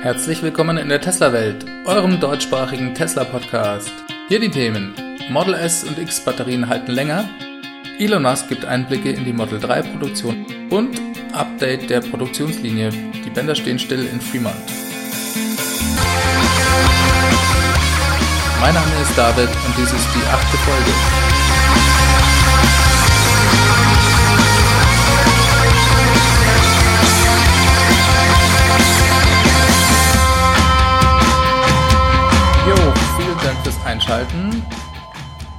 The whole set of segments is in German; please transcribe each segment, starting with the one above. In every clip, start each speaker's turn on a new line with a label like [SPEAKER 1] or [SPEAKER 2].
[SPEAKER 1] Herzlich willkommen in der Tesla-Welt, eurem deutschsprachigen Tesla-Podcast. Hier die Themen: Model S und X Batterien halten länger, Elon Musk gibt Einblicke in die Model 3 Produktion und Update der Produktionslinie. Die Bänder stehen still in Fremont. Mein Name ist David und dies ist die achte Folge. Einschalten.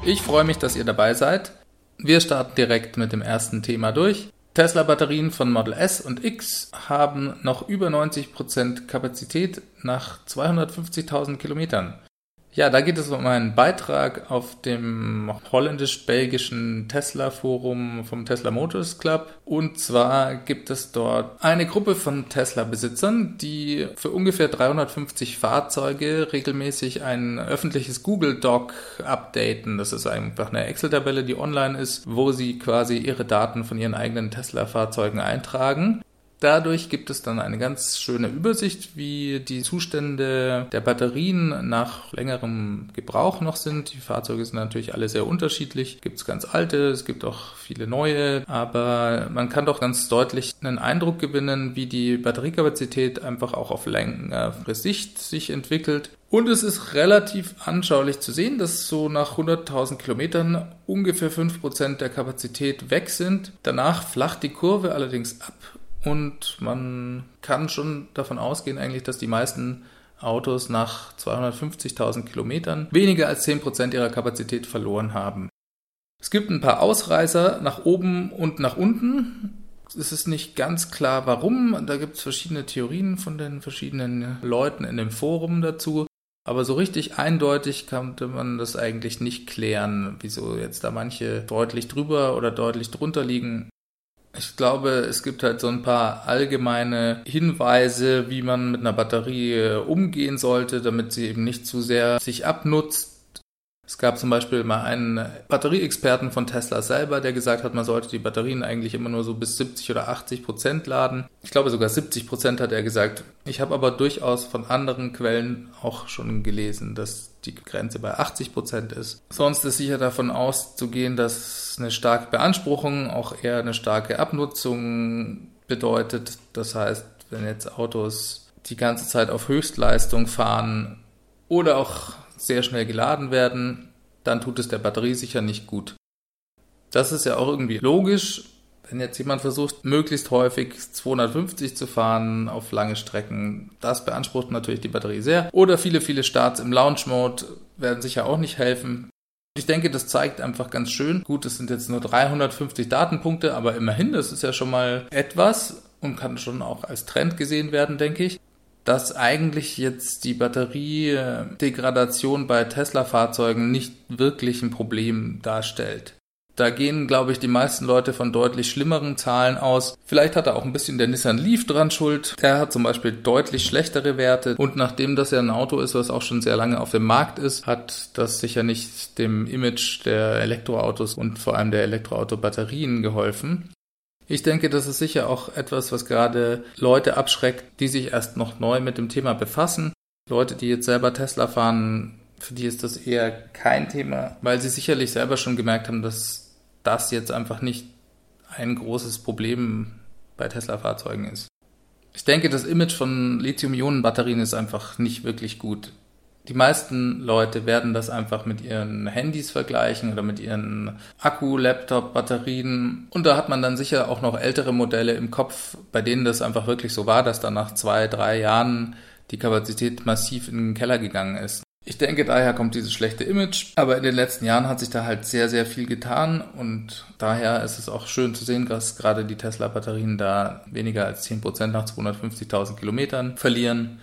[SPEAKER 1] Ich freue mich, dass ihr dabei seid. Wir starten direkt mit dem ersten Thema durch. Tesla-Batterien von Model S und X haben noch über 90% Kapazität nach 250.000 Kilometern. Ja, da geht es um einen Beitrag auf dem holländisch-belgischen Tesla-Forum vom Tesla Motors Club. Und zwar gibt es dort eine Gruppe von Tesla-Besitzern, die für ungefähr 350 Fahrzeuge regelmäßig ein öffentliches Google Doc updaten. Das ist einfach eine Excel-Tabelle, die online ist, wo sie quasi ihre Daten von ihren eigenen Tesla-Fahrzeugen eintragen. Dadurch gibt es dann eine ganz schöne Übersicht, wie die Zustände der Batterien nach längerem Gebrauch noch sind. Die Fahrzeuge sind natürlich alle sehr unterschiedlich. Gibt es ganz alte, es gibt auch viele neue, aber man kann doch ganz deutlich einen Eindruck gewinnen, wie die Batteriekapazität einfach auch auf längere Sicht sich entwickelt. Und es ist relativ anschaulich zu sehen, dass so nach 100.000 Kilometern ungefähr 5% der Kapazität weg sind. Danach flacht die Kurve allerdings ab und man kann schon davon ausgehen eigentlich, dass die meisten Autos nach 250.000 Kilometern weniger als 10% ihrer Kapazität verloren haben. Es gibt ein paar Ausreißer nach oben und nach unten. Es ist nicht ganz klar, warum. Da gibt es verschiedene Theorien von den verschiedenen Leuten in dem Forum dazu. Aber so richtig eindeutig konnte man das eigentlich nicht klären, wieso jetzt da manche deutlich drüber oder deutlich drunter liegen. Ich glaube, es gibt halt so ein paar allgemeine Hinweise, wie man mit einer Batterie äh, umgehen sollte, damit sie eben nicht zu sehr sich abnutzt. Es gab zum Beispiel mal einen Batterieexperten von Tesla selber, der gesagt hat, man sollte die Batterien eigentlich immer nur so bis 70 oder 80 Prozent laden. Ich glaube sogar 70 Prozent hat er gesagt. Ich habe aber durchaus von anderen Quellen auch schon gelesen, dass die Grenze bei 80 Prozent ist. Sonst ist sicher davon auszugehen, dass eine starke Beanspruchung auch eher eine starke Abnutzung bedeutet. Das heißt, wenn jetzt Autos die ganze Zeit auf Höchstleistung fahren oder auch sehr schnell geladen werden, dann tut es der Batterie sicher nicht gut. Das ist ja auch irgendwie logisch. Wenn jetzt jemand versucht, möglichst häufig 250 zu fahren auf lange Strecken, das beansprucht natürlich die Batterie sehr. Oder viele, viele Starts im Launch-Mode werden sicher auch nicht helfen. Ich denke, das zeigt einfach ganz schön. Gut, es sind jetzt nur 350 Datenpunkte, aber immerhin, das ist ja schon mal etwas und kann schon auch als Trend gesehen werden, denke ich dass eigentlich jetzt die Batteriedegradation bei Tesla-Fahrzeugen nicht wirklich ein Problem darstellt. Da gehen, glaube ich, die meisten Leute von deutlich schlimmeren Zahlen aus. Vielleicht hat er auch ein bisschen der Nissan Leaf dran schuld. Der hat zum Beispiel deutlich schlechtere Werte. Und nachdem das ja ein Auto ist, was auch schon sehr lange auf dem Markt ist, hat das sicher nicht dem Image der Elektroautos und vor allem der Elektroauto-Batterien geholfen. Ich denke, das ist sicher auch etwas, was gerade Leute abschreckt, die sich erst noch neu mit dem Thema befassen. Leute, die jetzt selber Tesla fahren, für die ist das eher kein Thema, weil sie sicherlich selber schon gemerkt haben, dass das jetzt einfach nicht ein großes Problem bei Tesla-Fahrzeugen ist. Ich denke, das Image von Lithium-Ionen-Batterien ist einfach nicht wirklich gut. Die meisten Leute werden das einfach mit ihren Handys vergleichen oder mit ihren Akku, Laptop, Batterien. Und da hat man dann sicher auch noch ältere Modelle im Kopf, bei denen das einfach wirklich so war, dass dann nach zwei, drei Jahren die Kapazität massiv in den Keller gegangen ist. Ich denke, daher kommt dieses schlechte Image. Aber in den letzten Jahren hat sich da halt sehr, sehr viel getan. Und daher ist es auch schön zu sehen, dass gerade die Tesla-Batterien da weniger als 10% nach 250.000 Kilometern verlieren.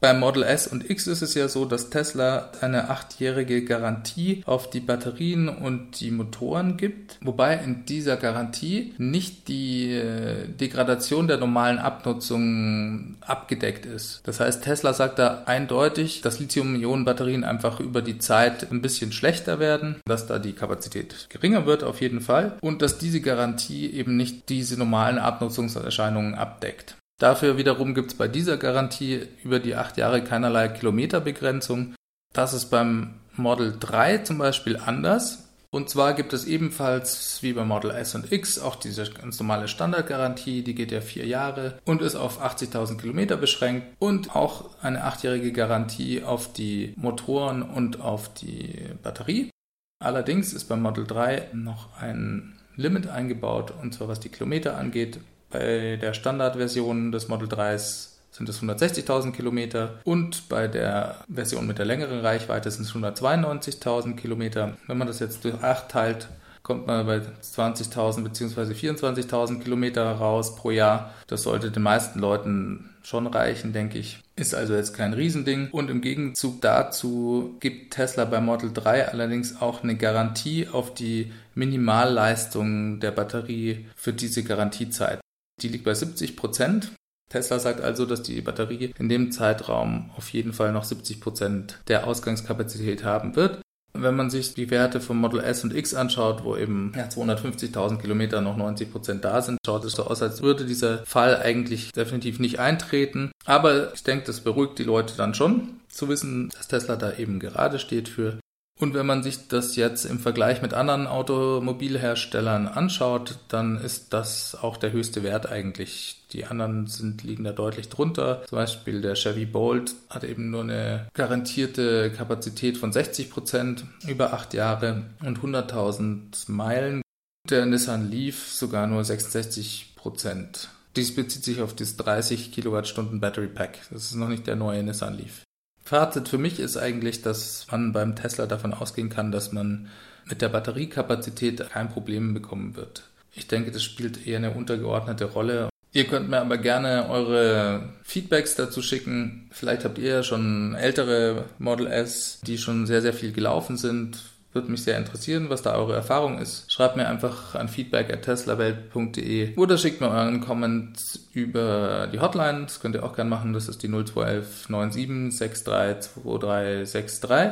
[SPEAKER 1] Beim Model S und X ist es ja so, dass Tesla eine achtjährige Garantie auf die Batterien und die Motoren gibt, wobei in dieser Garantie nicht die äh, Degradation der normalen Abnutzung abgedeckt ist. Das heißt, Tesla sagt da eindeutig, dass Lithium-Ionen-Batterien einfach über die Zeit ein bisschen schlechter werden, dass da die Kapazität geringer wird auf jeden Fall und dass diese Garantie eben nicht diese normalen Abnutzungserscheinungen abdeckt. Dafür wiederum gibt es bei dieser Garantie über die acht Jahre keinerlei Kilometerbegrenzung. Das ist beim Model 3 zum Beispiel anders. Und zwar gibt es ebenfalls wie bei Model S und X auch diese ganz normale Standardgarantie, die geht ja vier Jahre und ist auf 80.000 Kilometer beschränkt und auch eine achtjährige Garantie auf die Motoren und auf die Batterie. Allerdings ist beim Model 3 noch ein Limit eingebaut und zwar was die Kilometer angeht. Bei der Standardversion des Model 3s sind es 160.000 Kilometer und bei der Version mit der längeren Reichweite sind es 192.000 Kilometer. Wenn man das jetzt durch 8 teilt, kommt man bei 20.000 bzw. 24.000 Kilometer raus pro Jahr. Das sollte den meisten Leuten schon reichen, denke ich. Ist also jetzt kein Riesending. Und im Gegenzug dazu gibt Tesla bei Model 3 allerdings auch eine Garantie auf die Minimalleistung der Batterie für diese Garantiezeit. Die liegt bei 70 Prozent. Tesla sagt also, dass die Batterie in dem Zeitraum auf jeden Fall noch 70 Prozent der Ausgangskapazität haben wird. Wenn man sich die Werte vom Model S und X anschaut, wo eben ja, 250.000 Kilometer noch 90 Prozent da sind, schaut es so aus, als würde dieser Fall eigentlich definitiv nicht eintreten. Aber ich denke, das beruhigt die Leute dann schon, zu wissen, dass Tesla da eben gerade steht für und wenn man sich das jetzt im Vergleich mit anderen Automobilherstellern anschaut, dann ist das auch der höchste Wert eigentlich. Die anderen sind, liegen da deutlich drunter. Zum Beispiel der Chevy Bolt hat eben nur eine garantierte Kapazität von 60 Prozent über acht Jahre und 100.000 Meilen. Der Nissan Leaf sogar nur 66 Prozent. Dies bezieht sich auf das 30 Kilowattstunden Battery Pack. Das ist noch nicht der neue Nissan Leaf. Fazit für mich ist eigentlich, dass man beim Tesla davon ausgehen kann, dass man mit der Batteriekapazität kein Problem bekommen wird. Ich denke, das spielt eher eine untergeordnete Rolle. Ihr könnt mir aber gerne eure Feedbacks dazu schicken. Vielleicht habt ihr ja schon ältere Model S, die schon sehr, sehr viel gelaufen sind. Würde mich sehr interessieren, was da eure Erfahrung ist. Schreibt mir einfach an feedback.teslawelt.de oder schickt mir euren Comment über die Hotline. Das könnt ihr auch gerne machen. Das ist die 0211 97 632363.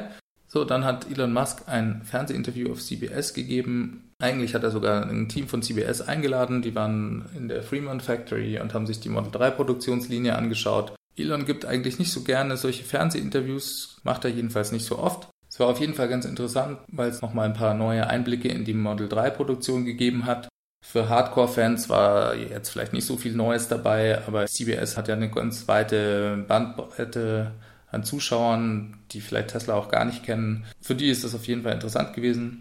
[SPEAKER 1] So, dann hat Elon Musk ein Fernsehinterview auf CBS gegeben. Eigentlich hat er sogar ein Team von CBS eingeladen. Die waren in der Fremont Factory und haben sich die Model 3 Produktionslinie angeschaut. Elon gibt eigentlich nicht so gerne solche Fernsehinterviews, macht er jedenfalls nicht so oft. Es war auf jeden Fall ganz interessant, weil es nochmal ein paar neue Einblicke in die Model 3 Produktion gegeben hat. Für Hardcore-Fans war jetzt vielleicht nicht so viel Neues dabei, aber CBS hat ja eine ganz weite Bandbreite an Zuschauern, die vielleicht Tesla auch gar nicht kennen. Für die ist das auf jeden Fall interessant gewesen.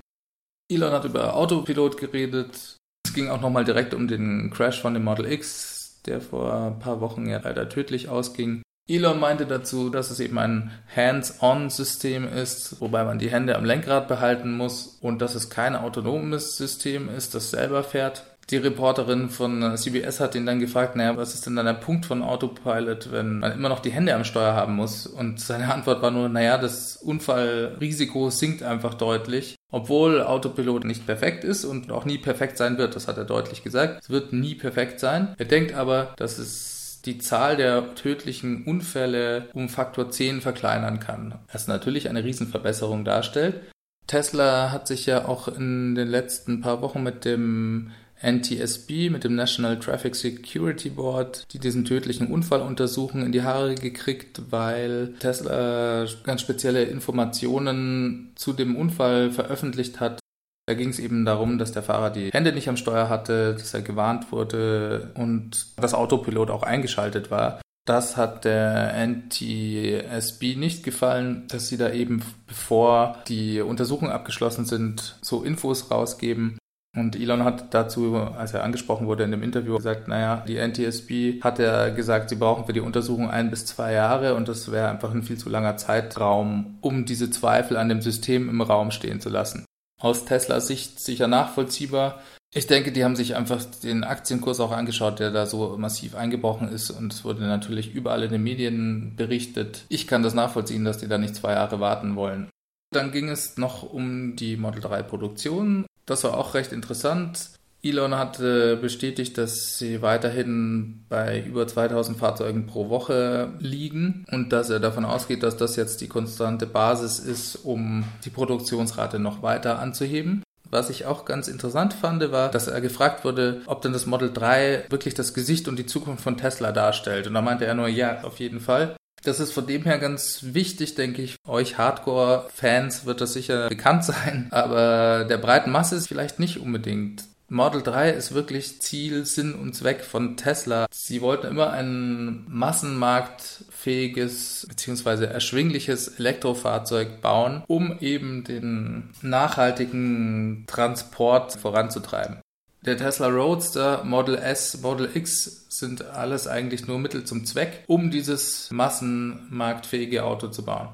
[SPEAKER 1] Elon hat über Autopilot geredet. Es ging auch nochmal direkt um den Crash von dem Model X, der vor ein paar Wochen ja leider tödlich ausging. Elon meinte dazu, dass es eben ein Hands-on-System ist, wobei man die Hände am Lenkrad behalten muss und dass es kein autonomes System ist, das selber fährt. Die Reporterin von CBS hat ihn dann gefragt, naja, was ist denn dann der Punkt von Autopilot, wenn man immer noch die Hände am Steuer haben muss? Und seine Antwort war nur, naja, das Unfallrisiko sinkt einfach deutlich. Obwohl Autopilot nicht perfekt ist und auch nie perfekt sein wird, das hat er deutlich gesagt. Es wird nie perfekt sein. Er denkt aber, dass es die Zahl der tödlichen Unfälle um Faktor 10 verkleinern kann. Was natürlich eine Riesenverbesserung darstellt. Tesla hat sich ja auch in den letzten paar Wochen mit dem NTSB, mit dem National Traffic Security Board, die diesen tödlichen Unfall untersuchen, in die Haare gekriegt, weil Tesla ganz spezielle Informationen zu dem Unfall veröffentlicht hat, da ging es eben darum, dass der Fahrer die Hände nicht am Steuer hatte, dass er gewarnt wurde und das Autopilot auch eingeschaltet war. Das hat der NTSB nicht gefallen, dass sie da eben, bevor die Untersuchungen abgeschlossen sind, so Infos rausgeben. Und Elon hat dazu, als er angesprochen wurde in dem Interview, gesagt, naja, die NTSB hat ja gesagt, sie brauchen für die Untersuchung ein bis zwei Jahre und das wäre einfach ein viel zu langer Zeitraum, um diese Zweifel an dem System im Raum stehen zu lassen aus Teslas Sicht sicher nachvollziehbar. Ich denke, die haben sich einfach den Aktienkurs auch angeschaut, der da so massiv eingebrochen ist und es wurde natürlich überall in den Medien berichtet. Ich kann das nachvollziehen, dass die da nicht zwei Jahre warten wollen. Dann ging es noch um die Model 3 Produktion. Das war auch recht interessant. Elon hat bestätigt, dass sie weiterhin bei über 2000 Fahrzeugen pro Woche liegen und dass er davon ausgeht, dass das jetzt die konstante Basis ist, um die Produktionsrate noch weiter anzuheben. Was ich auch ganz interessant fand, war, dass er gefragt wurde, ob denn das Model 3 wirklich das Gesicht und die Zukunft von Tesla darstellt. Und da meinte er nur, ja, auf jeden Fall. Das ist von dem her ganz wichtig, denke ich. Euch Hardcore-Fans wird das sicher bekannt sein, aber der breiten Masse ist vielleicht nicht unbedingt. Model 3 ist wirklich Ziel, Sinn und Zweck von Tesla. Sie wollten immer ein massenmarktfähiges bzw. erschwingliches Elektrofahrzeug bauen, um eben den nachhaltigen Transport voranzutreiben. Der Tesla Roadster, Model S, Model X sind alles eigentlich nur Mittel zum Zweck, um dieses massenmarktfähige Auto zu bauen.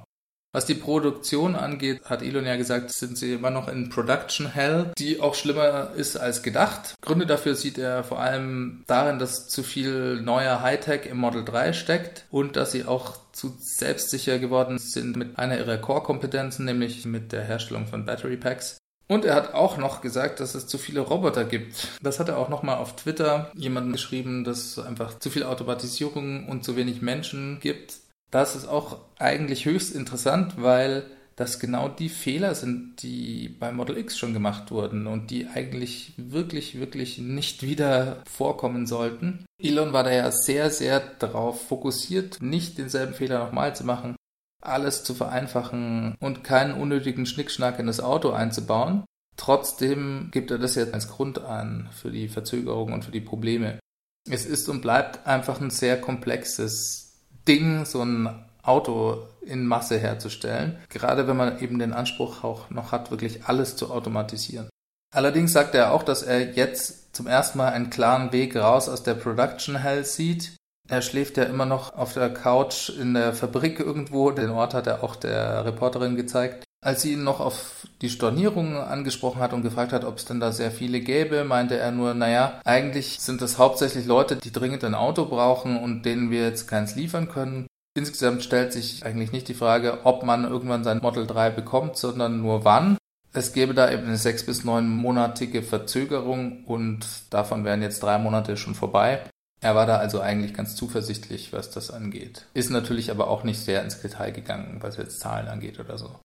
[SPEAKER 1] Was die Produktion angeht, hat Elon ja gesagt, sind sie immer noch in Production Hell, die auch schlimmer ist als gedacht. Gründe dafür sieht er vor allem darin, dass zu viel neuer Hightech im Model 3 steckt und dass sie auch zu selbstsicher geworden sind mit einer ihrer Core-Kompetenzen, nämlich mit der Herstellung von Battery Packs. Und er hat auch noch gesagt, dass es zu viele Roboter gibt. Das hat er auch nochmal auf Twitter jemandem geschrieben, dass es einfach zu viel Automatisierung und zu wenig Menschen gibt. Das ist auch eigentlich höchst interessant, weil das genau die Fehler sind, die bei Model X schon gemacht wurden und die eigentlich wirklich, wirklich nicht wieder vorkommen sollten. Elon war da ja sehr, sehr darauf fokussiert, nicht denselben Fehler nochmal zu machen, alles zu vereinfachen und keinen unnötigen Schnickschnack in das Auto einzubauen. Trotzdem gibt er das jetzt als Grund an für die Verzögerung und für die Probleme. Es ist und bleibt einfach ein sehr komplexes Ding, so ein Auto in Masse herzustellen. Gerade wenn man eben den Anspruch auch noch hat, wirklich alles zu automatisieren. Allerdings sagt er auch, dass er jetzt zum ersten Mal einen klaren Weg raus aus der Production Hell sieht. Er schläft ja immer noch auf der Couch in der Fabrik irgendwo. Den Ort hat er auch der Reporterin gezeigt. Als sie ihn noch auf die Stornierung angesprochen hat und gefragt hat, ob es denn da sehr viele gäbe, meinte er nur, naja, eigentlich sind das hauptsächlich Leute, die dringend ein Auto brauchen und denen wir jetzt keins liefern können. Insgesamt stellt sich eigentlich nicht die Frage, ob man irgendwann sein Model 3 bekommt, sondern nur wann. Es gäbe da eben eine sechs- bis neunmonatige Verzögerung und davon wären jetzt drei Monate schon vorbei. Er war da also eigentlich ganz zuversichtlich, was das angeht. Ist natürlich aber auch nicht sehr ins Detail gegangen, was jetzt Zahlen angeht oder so.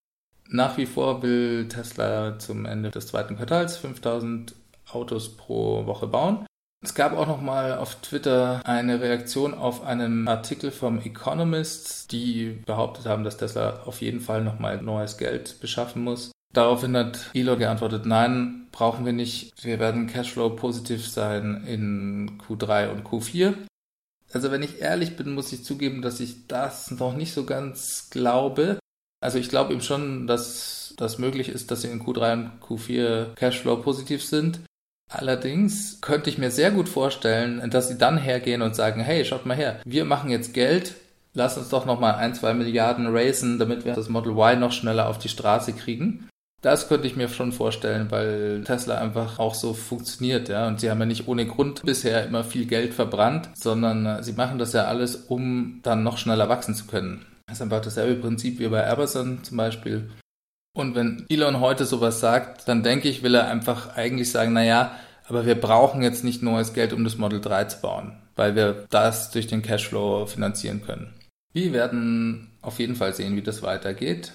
[SPEAKER 1] Nach wie vor will Tesla zum Ende des zweiten Quartals 5000 Autos pro Woche bauen. Es gab auch noch mal auf Twitter eine Reaktion auf einen Artikel vom Economist, die behauptet haben, dass Tesla auf jeden Fall noch mal neues Geld beschaffen muss. Daraufhin hat Elon geantwortet, nein, brauchen wir nicht. Wir werden Cashflow positiv sein in Q3 und Q4. Also wenn ich ehrlich bin, muss ich zugeben, dass ich das noch nicht so ganz glaube. Also ich glaube eben schon, dass das möglich ist, dass sie in Q3 und Q4 Cashflow positiv sind. Allerdings könnte ich mir sehr gut vorstellen, dass sie dann hergehen und sagen, hey, schaut mal her, wir machen jetzt Geld, lass uns doch nochmal ein, zwei Milliarden racen, damit wir das Model Y noch schneller auf die Straße kriegen. Das könnte ich mir schon vorstellen, weil Tesla einfach auch so funktioniert, ja. Und sie haben ja nicht ohne Grund bisher immer viel Geld verbrannt, sondern äh, sie machen das ja alles, um dann noch schneller wachsen zu können. Das ist einfach dasselbe Prinzip wie bei Amazon zum Beispiel. Und wenn Elon heute sowas sagt, dann denke ich, will er einfach eigentlich sagen, naja, aber wir brauchen jetzt nicht neues Geld, um das Model 3 zu bauen, weil wir das durch den Cashflow finanzieren können. Wir werden auf jeden Fall sehen, wie das weitergeht.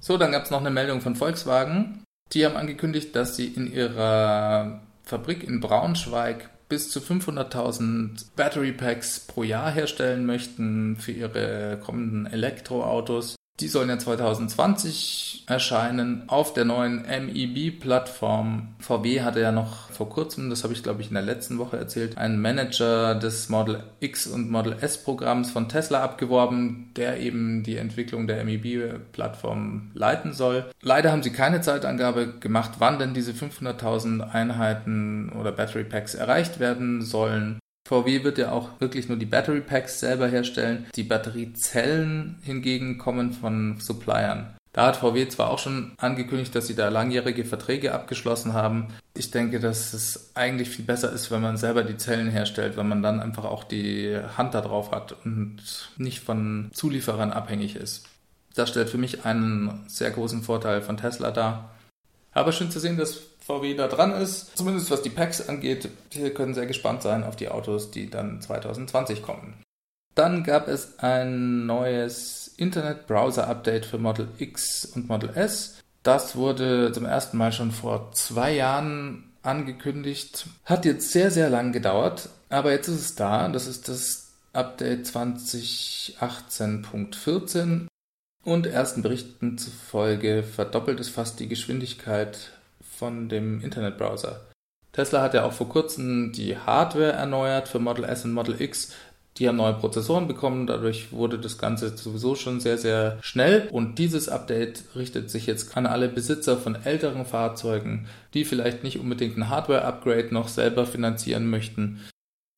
[SPEAKER 1] So, dann gab es noch eine Meldung von Volkswagen. Die haben angekündigt, dass sie in ihrer Fabrik in Braunschweig bis zu 500.000 Battery Packs pro Jahr herstellen möchten für ihre kommenden Elektroautos. Die sollen ja 2020 erscheinen auf der neuen MEB-Plattform. VW hatte ja noch vor kurzem, das habe ich glaube ich in der letzten Woche erzählt, einen Manager des Model X und Model S Programms von Tesla abgeworben, der eben die Entwicklung der MEB-Plattform leiten soll. Leider haben sie keine Zeitangabe gemacht, wann denn diese 500.000 Einheiten oder Battery Packs erreicht werden sollen. VW wird ja auch wirklich nur die Battery Packs selber herstellen. Die Batteriezellen hingegen kommen von Suppliern. Da hat VW zwar auch schon angekündigt, dass sie da langjährige Verträge abgeschlossen haben. Ich denke, dass es eigentlich viel besser ist, wenn man selber die Zellen herstellt, wenn man dann einfach auch die Hand da drauf hat und nicht von Zulieferern abhängig ist. Das stellt für mich einen sehr großen Vorteil von Tesla dar. Aber schön zu sehen, dass VW da dran ist. Zumindest was die Packs angeht. Wir können sehr gespannt sein auf die Autos, die dann 2020 kommen. Dann gab es ein neues Internet-Browser-Update für Model X und Model S. Das wurde zum ersten Mal schon vor zwei Jahren angekündigt. Hat jetzt sehr, sehr lang gedauert, aber jetzt ist es da. Das ist das Update 2018.14 und ersten Berichten zufolge verdoppelt es fast die Geschwindigkeit von dem Internetbrowser. Tesla hat ja auch vor kurzem die Hardware erneuert für Model S und Model X. Die haben neue Prozessoren bekommen, dadurch wurde das Ganze sowieso schon sehr, sehr schnell. Und dieses Update richtet sich jetzt an alle Besitzer von älteren Fahrzeugen, die vielleicht nicht unbedingt ein Hardware-Upgrade noch selber finanzieren möchten.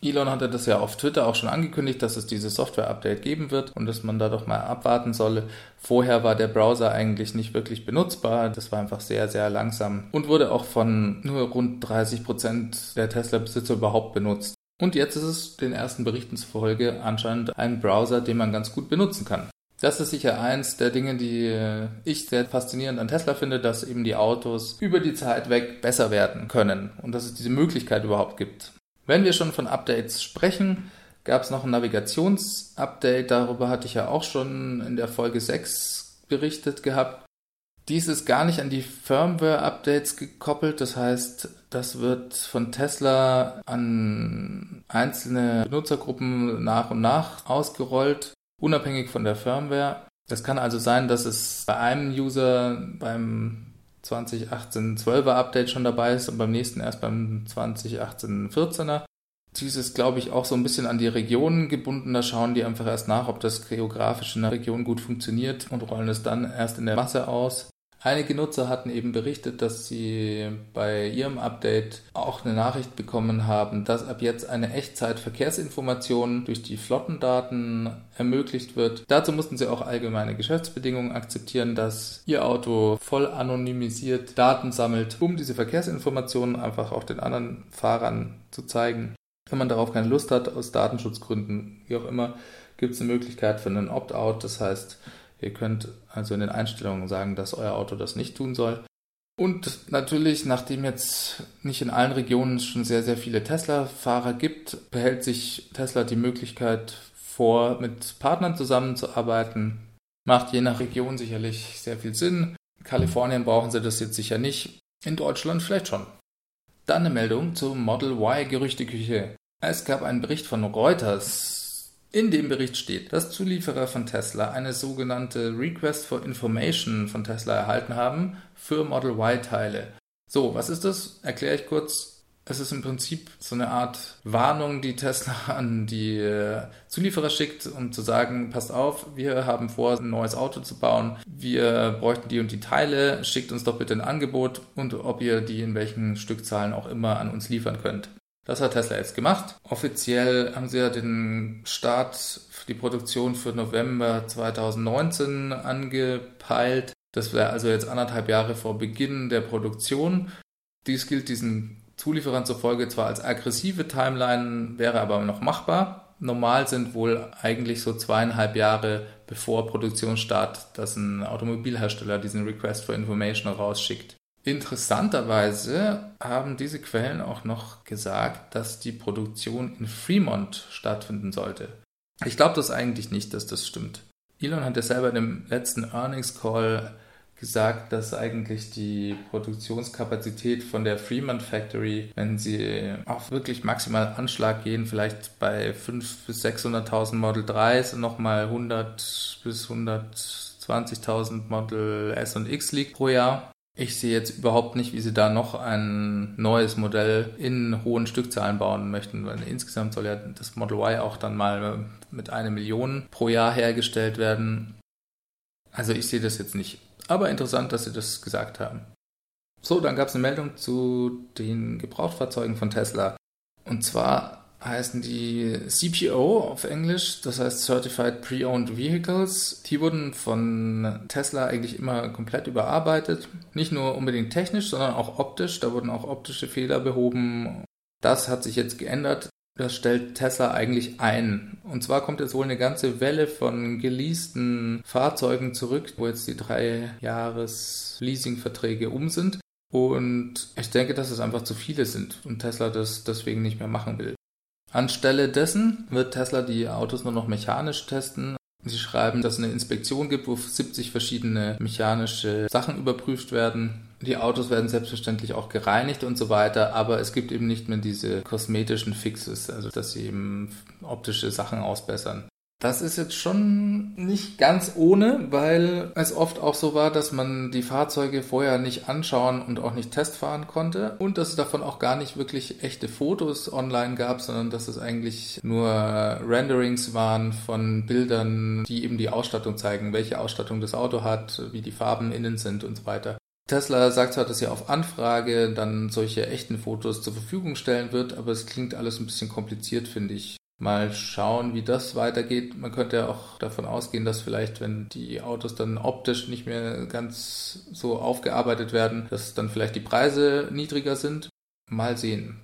[SPEAKER 1] Elon hatte das ja auf Twitter auch schon angekündigt, dass es dieses Software-Update geben wird und dass man da doch mal abwarten solle. Vorher war der Browser eigentlich nicht wirklich benutzbar. Das war einfach sehr, sehr langsam und wurde auch von nur rund 30 Prozent der Tesla-Besitzer überhaupt benutzt. Und jetzt ist es den ersten Berichten zufolge anscheinend ein Browser, den man ganz gut benutzen kann. Das ist sicher eins der Dinge, die äh, ich sehr faszinierend an Tesla finde, dass eben die Autos über die Zeit weg besser werden können und dass es diese Möglichkeit überhaupt gibt. Wenn wir schon von Updates sprechen, gab es noch ein Navigationsupdate, darüber hatte ich ja auch schon in der Folge 6 berichtet gehabt. Dies ist gar nicht an die Firmware-Updates gekoppelt. Das heißt, das wird von Tesla an einzelne Benutzergruppen nach und nach ausgerollt, unabhängig von der Firmware. Das kann also sein, dass es bei einem User beim 2018 12er Update schon dabei ist und beim nächsten erst beim 2018 14er. Dies ist, glaube ich, auch so ein bisschen an die Regionen gebunden. Da schauen die einfach erst nach, ob das geografisch in der Region gut funktioniert und rollen es dann erst in der Masse aus. Einige Nutzer hatten eben berichtet, dass sie bei ihrem Update auch eine Nachricht bekommen haben, dass ab jetzt eine Echtzeit-Verkehrsinformation durch die Flottendaten ermöglicht wird. Dazu mussten sie auch allgemeine Geschäftsbedingungen akzeptieren, dass ihr Auto voll anonymisiert Daten sammelt, um diese Verkehrsinformationen einfach auch den anderen Fahrern zu zeigen. Wenn man darauf keine Lust hat, aus Datenschutzgründen, wie auch immer, gibt es eine Möglichkeit für einen Opt-out. Das heißt, Ihr könnt also in den Einstellungen sagen, dass euer Auto das nicht tun soll. Und natürlich, nachdem jetzt nicht in allen Regionen schon sehr, sehr viele Tesla-Fahrer gibt, behält sich Tesla die Möglichkeit vor, mit Partnern zusammenzuarbeiten. Macht je nach Region sicherlich sehr viel Sinn. In Kalifornien brauchen sie das jetzt sicher nicht. In Deutschland vielleicht schon. Dann eine Meldung zur Model Y Gerüchteküche. Es gab einen Bericht von Reuters, in dem Bericht steht, dass Zulieferer von Tesla eine sogenannte Request for Information von Tesla erhalten haben für Model Y-Teile. So, was ist das? Erkläre ich kurz. Es ist im Prinzip so eine Art Warnung, die Tesla an die äh, Zulieferer schickt, um zu sagen, passt auf, wir haben vor, ein neues Auto zu bauen. Wir bräuchten die und die Teile. Schickt uns doch bitte ein Angebot und ob ihr die in welchen Stückzahlen auch immer an uns liefern könnt. Das hat Tesla jetzt gemacht. Offiziell haben sie ja den Start für die Produktion für November 2019 angepeilt. Das wäre also jetzt anderthalb Jahre vor Beginn der Produktion. Dies gilt diesen Zulieferern zufolge zwar als aggressive Timeline, wäre aber noch machbar. Normal sind wohl eigentlich so zweieinhalb Jahre bevor Produktionsstart, dass ein Automobilhersteller diesen Request for Information rausschickt. Interessanterweise haben diese Quellen auch noch gesagt, dass die Produktion in Fremont stattfinden sollte. Ich glaube das eigentlich nicht, dass das stimmt. Elon hat ja selber in dem letzten Earnings Call gesagt, dass eigentlich die Produktionskapazität von der Fremont Factory, wenn sie auf wirklich maximal Anschlag gehen, vielleicht bei 500.000 bis 600.000 Model 3s und nochmal 100 bis 120.000 Model S und X liegt pro Jahr. Ich sehe jetzt überhaupt nicht, wie sie da noch ein neues Modell in hohen Stückzahlen bauen möchten, weil insgesamt soll ja das Model Y auch dann mal mit einer Million pro Jahr hergestellt werden. Also ich sehe das jetzt nicht. Aber interessant, dass sie das gesagt haben. So, dann gab es eine Meldung zu den Gebrauchtfahrzeugen von Tesla. Und zwar heißen die CPO auf Englisch, das heißt Certified Pre-Owned Vehicles. Die wurden von Tesla eigentlich immer komplett überarbeitet. Nicht nur unbedingt technisch, sondern auch optisch. Da wurden auch optische Fehler behoben. Das hat sich jetzt geändert. Das stellt Tesla eigentlich ein. Und zwar kommt jetzt wohl eine ganze Welle von geleasten Fahrzeugen zurück, wo jetzt die drei Jahres Leasingverträge um sind. Und ich denke, dass es einfach zu viele sind und Tesla das deswegen nicht mehr machen will. Anstelle dessen wird Tesla die Autos nur noch mechanisch testen. Sie schreiben, dass es eine Inspektion gibt, wo 70 verschiedene mechanische Sachen überprüft werden. Die Autos werden selbstverständlich auch gereinigt und so weiter, aber es gibt eben nicht mehr diese kosmetischen Fixes, also dass sie eben optische Sachen ausbessern. Das ist jetzt schon nicht ganz ohne, weil es oft auch so war, dass man die Fahrzeuge vorher nicht anschauen und auch nicht testfahren konnte und dass es davon auch gar nicht wirklich echte Fotos online gab, sondern dass es eigentlich nur Renderings waren von Bildern, die eben die Ausstattung zeigen, welche Ausstattung das Auto hat, wie die Farben innen sind und so weiter. Tesla sagt zwar, dass sie auf Anfrage dann solche echten Fotos zur Verfügung stellen wird, aber es klingt alles ein bisschen kompliziert, finde ich. Mal schauen, wie das weitergeht. Man könnte ja auch davon ausgehen, dass vielleicht, wenn die Autos dann optisch nicht mehr ganz so aufgearbeitet werden, dass dann vielleicht die Preise niedriger sind. Mal sehen.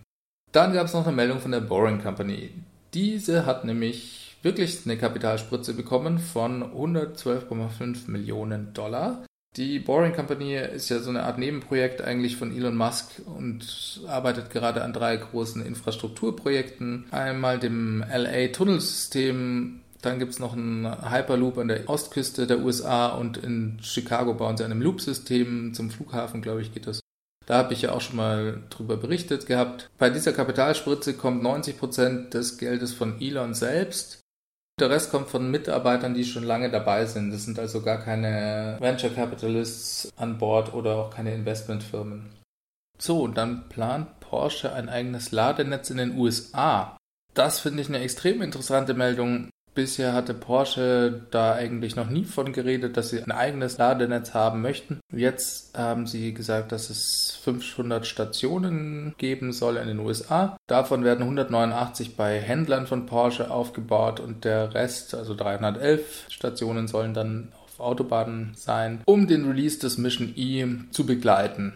[SPEAKER 1] Dann gab es noch eine Meldung von der Boring Company. Diese hat nämlich wirklich eine Kapitalspritze bekommen von 112,5 Millionen Dollar. Die Boring Company ist ja so eine Art Nebenprojekt eigentlich von Elon Musk und arbeitet gerade an drei großen Infrastrukturprojekten. Einmal dem LA Tunnelsystem, dann gibt es noch einen Hyperloop an der Ostküste der USA und in Chicago bauen sie einem Loop-System zum Flughafen, glaube ich, geht das. Da habe ich ja auch schon mal drüber berichtet gehabt. Bei dieser Kapitalspritze kommt 90 Prozent des Geldes von Elon selbst. Der Rest kommt von Mitarbeitern, die schon lange dabei sind. Das sind also gar keine Venture Capitalists an Bord oder auch keine Investmentfirmen. So, und dann plant Porsche ein eigenes Ladenetz in den USA. Das finde ich eine extrem interessante Meldung. Bisher hatte Porsche da eigentlich noch nie von geredet, dass sie ein eigenes Ladenetz haben möchten. Jetzt haben sie gesagt, dass es 500 Stationen geben soll in den USA. Davon werden 189 bei Händlern von Porsche aufgebaut und der Rest, also 311 Stationen, sollen dann auf Autobahnen sein, um den Release des Mission E zu begleiten.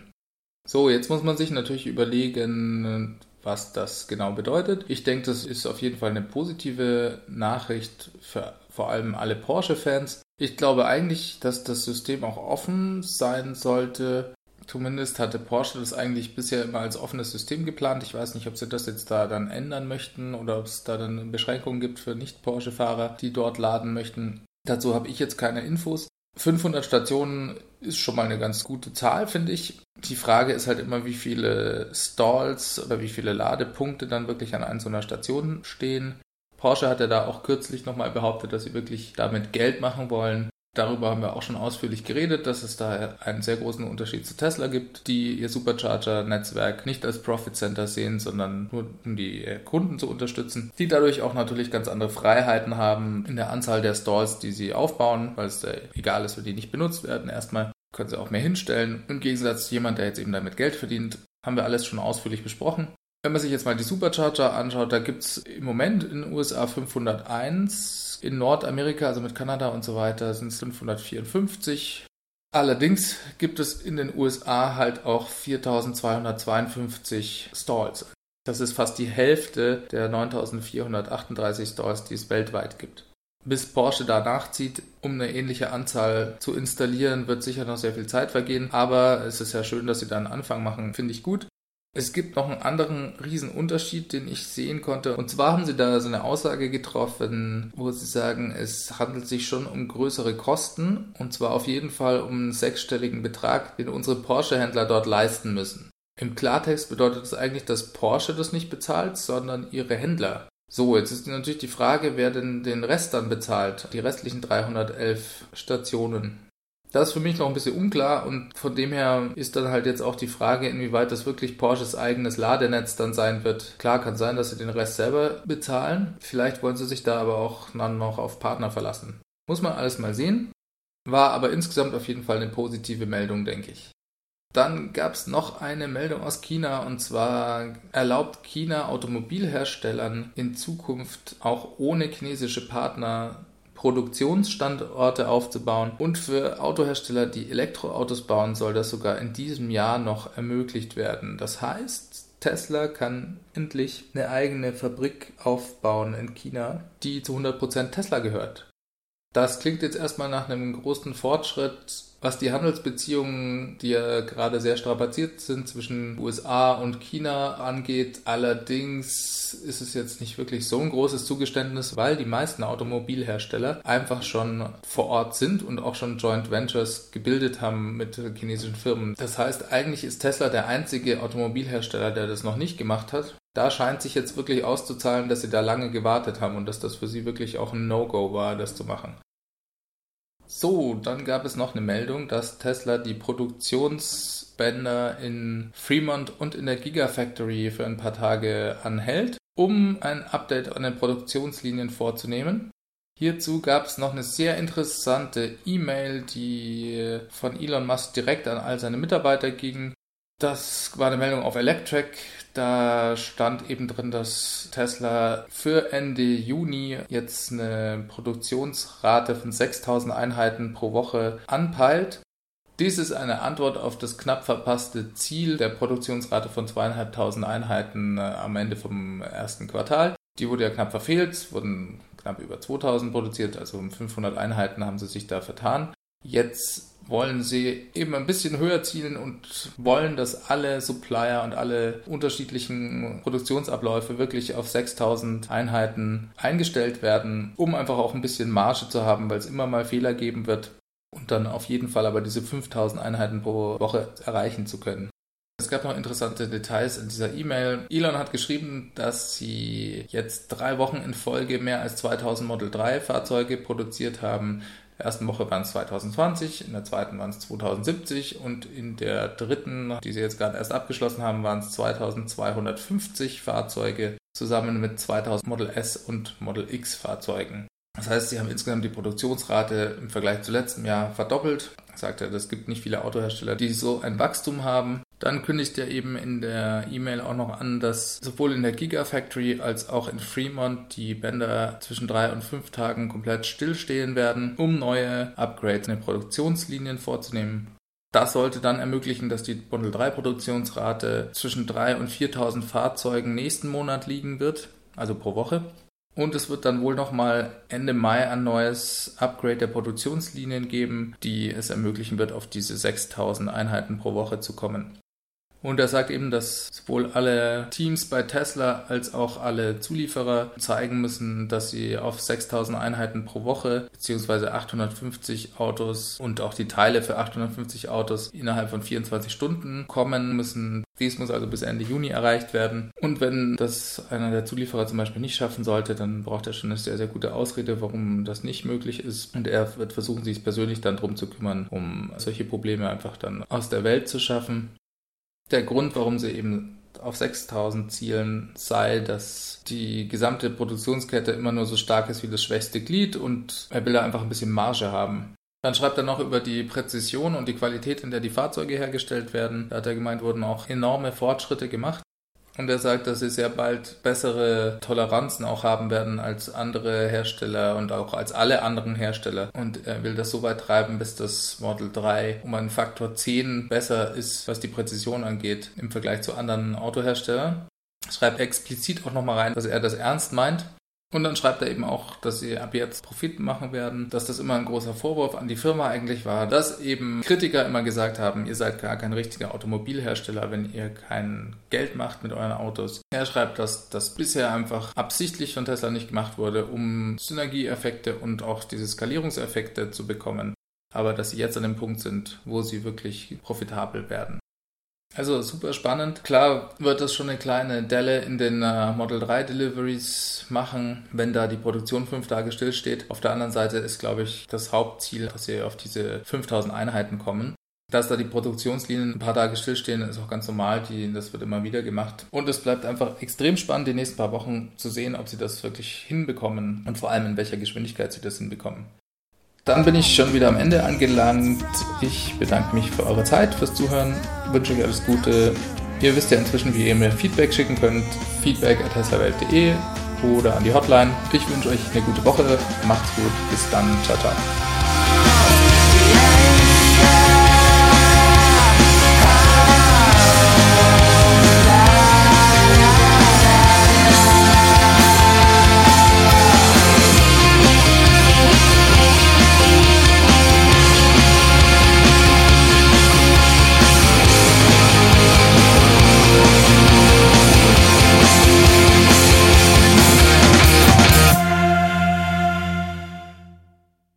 [SPEAKER 1] So, jetzt muss man sich natürlich überlegen, was das genau bedeutet. Ich denke, das ist auf jeden Fall eine positive Nachricht für vor allem alle Porsche-Fans. Ich glaube eigentlich, dass das System auch offen sein sollte. Zumindest hatte Porsche das eigentlich bisher immer als offenes System geplant. Ich weiß nicht, ob sie das jetzt da dann ändern möchten oder ob es da dann Beschränkungen gibt für Nicht-Porsche-Fahrer, die dort laden möchten. Dazu habe ich jetzt keine Infos. 500 Stationen ist schon mal eine ganz gute Zahl, finde ich. Die Frage ist halt immer, wie viele Stalls oder wie viele Ladepunkte dann wirklich an einer Station stehen. Porsche hat ja da auch kürzlich nochmal behauptet, dass sie wirklich damit Geld machen wollen. Darüber haben wir auch schon ausführlich geredet, dass es da einen sehr großen Unterschied zu Tesla gibt, die ihr Supercharger-Netzwerk nicht als Profit Center sehen, sondern nur um die Kunden zu unterstützen, die dadurch auch natürlich ganz andere Freiheiten haben in der Anzahl der Stalls, die sie aufbauen, weil es egal ist, wenn die nicht benutzt werden. Erstmal können sie auch mehr hinstellen. Im Gegensatz zu jemand, der jetzt eben damit Geld verdient, haben wir alles schon ausführlich besprochen. Wenn man sich jetzt mal die Supercharger anschaut, da gibt es im Moment in den USA 501 in Nordamerika, also mit Kanada und so weiter, sind es 554. Allerdings gibt es in den USA halt auch 4252 Stalls. Das ist fast die Hälfte der 9438 Stalls, die es weltweit gibt. Bis Porsche da nachzieht, um eine ähnliche Anzahl zu installieren, wird sicher noch sehr viel Zeit vergehen. Aber es ist ja schön, dass sie da einen Anfang machen, finde ich gut. Es gibt noch einen anderen Riesenunterschied, den ich sehen konnte. Und zwar haben sie da so eine Aussage getroffen, wo sie sagen, es handelt sich schon um größere Kosten. Und zwar auf jeden Fall um einen sechsstelligen Betrag, den unsere Porsche-Händler dort leisten müssen. Im Klartext bedeutet das eigentlich, dass Porsche das nicht bezahlt, sondern ihre Händler. So, jetzt ist natürlich die Frage, wer denn den Rest dann bezahlt. Die restlichen 311 Stationen. Das ist für mich noch ein bisschen unklar und von dem her ist dann halt jetzt auch die Frage, inwieweit das wirklich Porsches eigenes Ladenetz dann sein wird. Klar kann sein, dass sie den Rest selber bezahlen. Vielleicht wollen sie sich da aber auch dann noch auf Partner verlassen. Muss man alles mal sehen. War aber insgesamt auf jeden Fall eine positive Meldung, denke ich. Dann gab es noch eine Meldung aus China und zwar erlaubt China Automobilherstellern in Zukunft auch ohne chinesische Partner Produktionsstandorte aufzubauen. Und für Autohersteller, die Elektroautos bauen, soll das sogar in diesem Jahr noch ermöglicht werden. Das heißt, Tesla kann endlich eine eigene Fabrik aufbauen in China, die zu 100% Tesla gehört. Das klingt jetzt erstmal nach einem großen Fortschritt, was die Handelsbeziehungen, die ja gerade sehr strapaziert sind zwischen USA und China angeht. Allerdings ist es jetzt nicht wirklich so ein großes Zugeständnis, weil die meisten Automobilhersteller einfach schon vor Ort sind und auch schon Joint Ventures gebildet haben mit chinesischen Firmen. Das heißt, eigentlich ist Tesla der einzige Automobilhersteller, der das noch nicht gemacht hat. Da scheint sich jetzt wirklich auszuzahlen, dass sie da lange gewartet haben und dass das für sie wirklich auch ein No-Go war, das zu machen. So, dann gab es noch eine Meldung, dass Tesla die Produktionsbänder in Fremont und in der Gigafactory für ein paar Tage anhält, um ein Update an den Produktionslinien vorzunehmen. Hierzu gab es noch eine sehr interessante E-Mail, die von Elon Musk direkt an all seine Mitarbeiter ging. Das war eine Meldung auf Electric. Da stand eben drin, dass Tesla für Ende Juni jetzt eine Produktionsrate von 6000 Einheiten pro Woche anpeilt. Dies ist eine Antwort auf das knapp verpasste Ziel der Produktionsrate von zweieinhalbtausend Einheiten äh, am Ende vom ersten Quartal. Die wurde ja knapp verfehlt, wurden knapp über 2000 produziert, also um 500 Einheiten haben sie sich da vertan. Jetzt wollen sie eben ein bisschen höher zielen und wollen, dass alle Supplier und alle unterschiedlichen Produktionsabläufe wirklich auf 6000 Einheiten eingestellt werden, um einfach auch ein bisschen Marge zu haben, weil es immer mal Fehler geben wird und dann auf jeden Fall aber diese 5000 Einheiten pro Woche erreichen zu können. Es gab noch interessante Details in dieser E-Mail. Elon hat geschrieben, dass sie jetzt drei Wochen in Folge mehr als 2000 Model 3 Fahrzeuge produziert haben der ersten Woche waren es 2020, in der zweiten waren es 2070 und in der dritten, die sie jetzt gerade erst abgeschlossen haben, waren es 2250 Fahrzeuge zusammen mit 2000 Model S und Model X Fahrzeugen. Das heißt, sie haben insgesamt die Produktionsrate im Vergleich zu letztem Jahr verdoppelt. Er sagte, es gibt nicht viele Autohersteller, die so ein Wachstum haben. Dann kündigt er eben in der E-Mail auch noch an, dass sowohl in der Gigafactory als auch in Fremont die Bänder zwischen drei und fünf Tagen komplett stillstehen werden, um neue Upgrades in den Produktionslinien vorzunehmen. Das sollte dann ermöglichen, dass die Bundle 3 Produktionsrate zwischen 3 und 4.000 Fahrzeugen nächsten Monat liegen wird, also pro Woche. Und es wird dann wohl nochmal Ende Mai ein neues Upgrade der Produktionslinien geben, die es ermöglichen wird, auf diese 6000 Einheiten pro Woche zu kommen. Und er sagt eben, dass sowohl alle Teams bei Tesla als auch alle Zulieferer zeigen müssen, dass sie auf 6000 Einheiten pro Woche beziehungsweise 850 Autos und auch die Teile für 850 Autos innerhalb von 24 Stunden kommen müssen. Dies muss also bis Ende Juni erreicht werden. Und wenn das einer der Zulieferer zum Beispiel nicht schaffen sollte, dann braucht er schon eine sehr, sehr gute Ausrede, warum das nicht möglich ist. Und er wird versuchen, sich persönlich dann darum zu kümmern, um solche Probleme einfach dann aus der Welt zu schaffen der Grund, warum sie eben auf 6000 zielen, sei, dass die gesamte Produktionskette immer nur so stark ist wie das schwächste Glied und er will da einfach ein bisschen Marge haben. Dann schreibt er noch über die Präzision und die Qualität, in der die Fahrzeuge hergestellt werden. Da hat er gemeint, wurden auch enorme Fortschritte gemacht. Und er sagt, dass sie sehr bald bessere Toleranzen auch haben werden als andere Hersteller und auch als alle anderen Hersteller. Und er will das so weit treiben, bis das Model 3 um einen Faktor 10 besser ist, was die Präzision angeht, im Vergleich zu anderen Autoherstellern. Schreibt explizit auch nochmal rein, dass er das ernst meint und dann schreibt er eben auch, dass sie ab jetzt Profit machen werden, dass das immer ein großer Vorwurf an die Firma eigentlich war, dass eben Kritiker immer gesagt haben, ihr seid gar kein richtiger Automobilhersteller, wenn ihr kein Geld macht mit euren Autos. Er schreibt, dass das bisher einfach absichtlich von Tesla nicht gemacht wurde, um Synergieeffekte und auch diese Skalierungseffekte zu bekommen. Aber dass sie jetzt an dem Punkt sind, wo sie wirklich profitabel werden. Also super spannend. Klar wird das schon eine kleine Delle in den äh, Model 3 Deliveries machen, wenn da die Produktion fünf Tage stillsteht. Auf der anderen Seite ist, glaube ich, das Hauptziel, dass sie auf diese 5000 Einheiten kommen. Dass da die Produktionslinien ein paar Tage stillstehen, ist auch ganz normal. Die, das wird immer wieder gemacht. Und es bleibt einfach extrem spannend, die nächsten paar Wochen zu sehen, ob sie das wirklich hinbekommen und vor allem in welcher Geschwindigkeit sie das hinbekommen. Dann bin ich schon wieder am Ende angelangt. Ich bedanke mich für eure Zeit, fürs Zuhören, wünsche euch alles Gute. Ihr wisst ja inzwischen, wie ihr mir Feedback schicken könnt. Feedback at oder an die Hotline. Ich wünsche euch eine gute Woche. Macht's gut. Bis dann. Ciao, ciao.